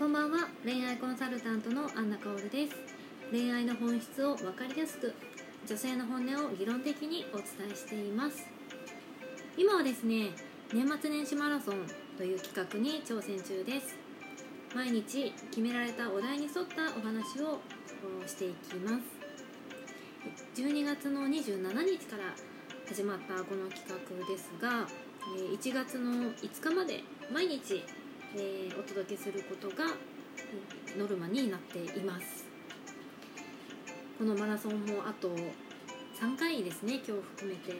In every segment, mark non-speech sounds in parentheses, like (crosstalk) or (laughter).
こんばんは。恋愛コンサルタントのアンナカオルです。恋愛の本質を分かりやすく女性の本音を議論的にお伝えしています。今はですね年末年始マラソンという企画に挑戦中です。毎日決められたお題に沿ったお話をしていきます。12月の27日から始まったこの企画ですが1月の5日まで毎日えー、お届けすることがノルマになっています。このマラソンもあと3回ですね今日含めて、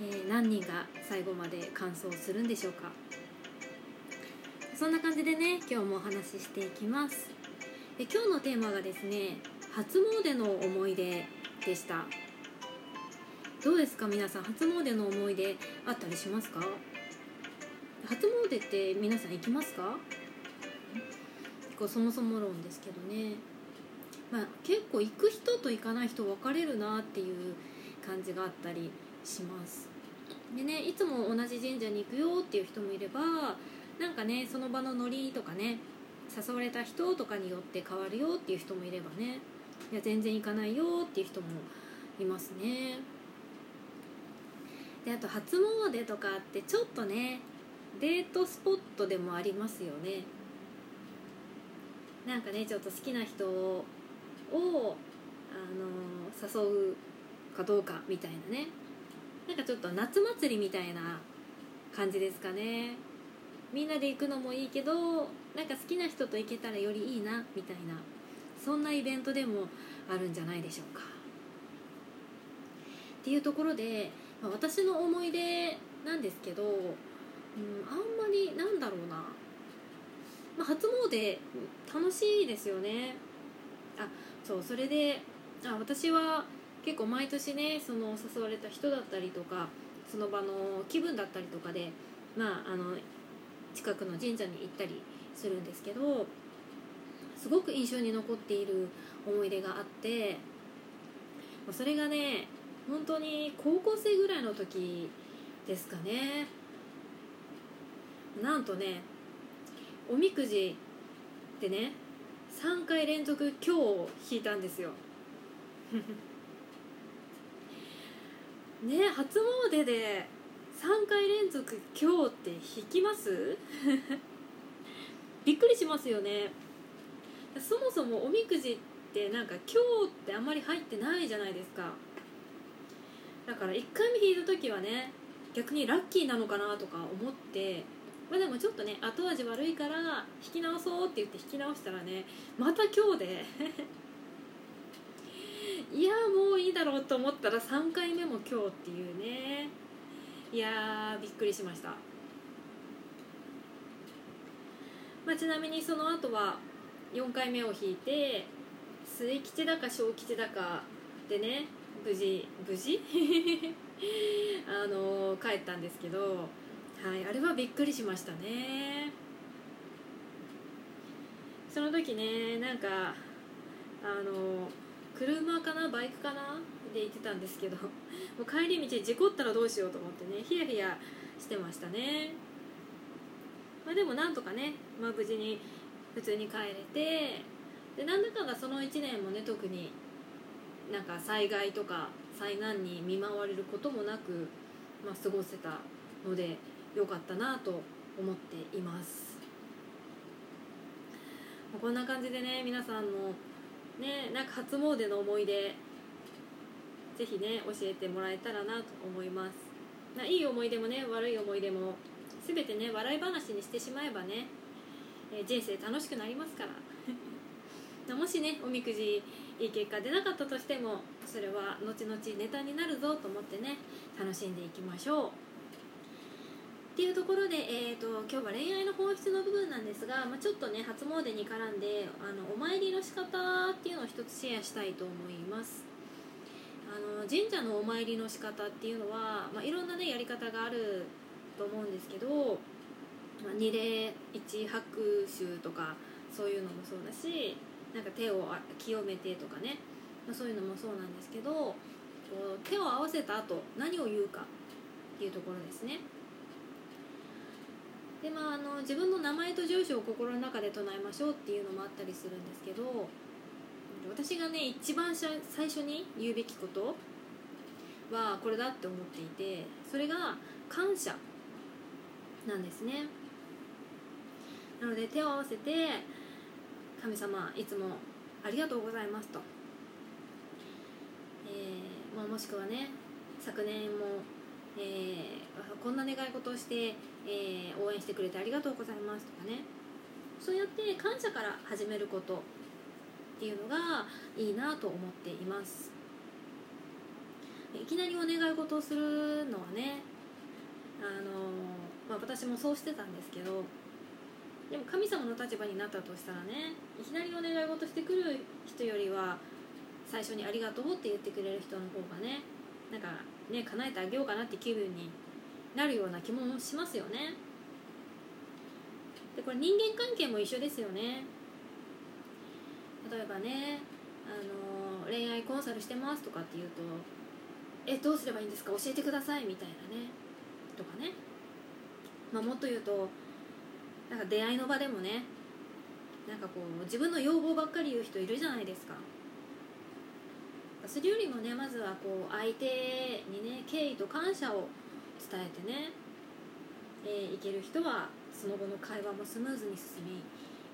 えー、何人が最後まで完走するんでしょうか。そんな感じでね今日もお話ししていきます。で今日のテーマがですね初詣の思い出でした。どうですか皆さん初詣の思い出あったりしますか？初詣って皆さん行きますか？こうそもそも論ですけどね、まあ、結構行く人と行かない人分かれるなっていう感じがあったりします。でねいつも同じ神社に行くよっていう人もいればなんかねその場のノリとかね誘われた人とかによって変わるよっていう人もいればねいや全然行かないよっていう人もいますね。であと初詣とかってちょっとねデートスポットでもありますよね。なんかねちょっと好きな人をあの誘うかどうかみたいなね。なんかちょっと夏祭りみたいな感じですかね。みんなで行くのもいいけどなんか好きな人と行けたらよりいいなみたいなそんなイベントでもあるんじゃないでしょうか。っていうところで、私の思い出なんですけどうん、あんまりなんだろうな、まあ、初詣楽しいですよね。あそうそれであ私は結構毎年ねその誘われた人だったりとかその場の気分だったりとかでまああの近くの神社に行ったりするんですけどすごく印象に残っている思い出があってそれがね本当に高校生ぐらいの時ですかね。なんとねおみくじでね3回連続「今日」を引いたんですよ。(laughs) ね初詣で3回連続「今日」って引きます？(laughs) びっくりしますよね。そもそもおみくじってなんか「今日」ってあんまり入ってないじゃないですか。だから1回目引いた時はね逆にラッキーなのかなとか思ってまあ、でもちょっとね後味悪いから引き直そうって言って引き直したらねまた今日で (laughs) いやもういいだろうと思ったら3回目も今日っていうね。いやびっくりしました、まあ、ちなみにその後は4回目を引いて末吉だか小吉だかでね無事無事？(laughs) あの帰ったんですけどはいあれはびっくりしましたね。その時ねなんかあの車かなバイクかな？で行ってたんですけど (laughs) もう帰り道事故ったらどうしようと思ってねヒヤヒヤしてましたね。まあでもなんとかね、まあ、無事に普通に帰れてでなんだかんだその1年もね特になんか災害とか災難に見舞われることもなく、まあ、過ごせたので良かったなと思っています。こんな感じでね皆さんのねなんか初詣の思い出ぜひね教えてもらえたらなと思います。いい思い出もね悪い思い出も全てね笑い話にしてしまえばね、え人生楽しくなりますから。(laughs) もしねおみくじいい結果出なかったとしてもそれは後々ネタになるぞと思ってね楽しんでいきましょう。っていうところで、えーと、今日は恋愛の本質の部分なんですが、まあ、ちょっとね初詣に絡んであのお参りの仕方っていうのを一つシェアしたいと思います。あの神社のお参りの仕方っていうのは、まあ、いろんなねやり方があると思うんですけど、まあ、二礼一拍手とかそういうのもそうだしなんか手を清めてとかね、まあ、そういうのもそうなんですけど手を合わせた後何を言うかっていうところですね。でまああの自分の名前と住所を心の中で唱えましょうっていうのもあったりするんですけど私がね一番最初に言うべきことはこれだって思っていてそれが感謝なんですね。なので手を合わせて神様いつもありがとうございますと、えーまあ、もしくはね昨年も、えー、こんな願い事をして、えー、応援してくれてありがとうございますとかね。そうやって感謝から始めることっていうのがいいなと思っています。いきなりお願い事をするのはねあの、まあ、私もそうしてたんですけどでも神様の立場になったとしたらねいきなりお願い事してくる人よりは最初に「ありがとう」って言ってくれる人の方がねなんかね叶えてあげようかなって気分になるような気もしますよね。でこれ人間関係も一緒ですよね。例えばねあの恋愛コンサルしてますとかって言うと「えどうすればいいんですか？教えてください」みたいなね。とかね、まあ、もっと言うとなんか出会いの場でもねなんかこう自分の要望ばっかり言う人いるじゃないですか。それよりもねまずはこう相手にね敬意と感謝を伝えてね、えー、いける人はその後の会話もスムーズに進み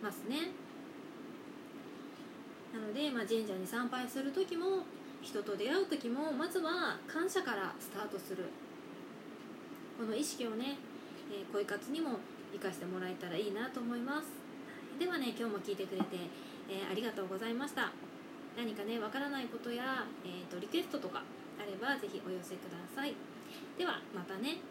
ますね。なので、まあ、神社に参拝する時も人と出会う時もまずは感謝からスタートする。この意識をね、えー、恋活にも生かしてもらえたらいいなと思います。ではね今日も聞いてくれて、えー、ありがとうございました。何かねわからないことや、えーと、リクエストとかあればぜひお寄せください。ではまたね。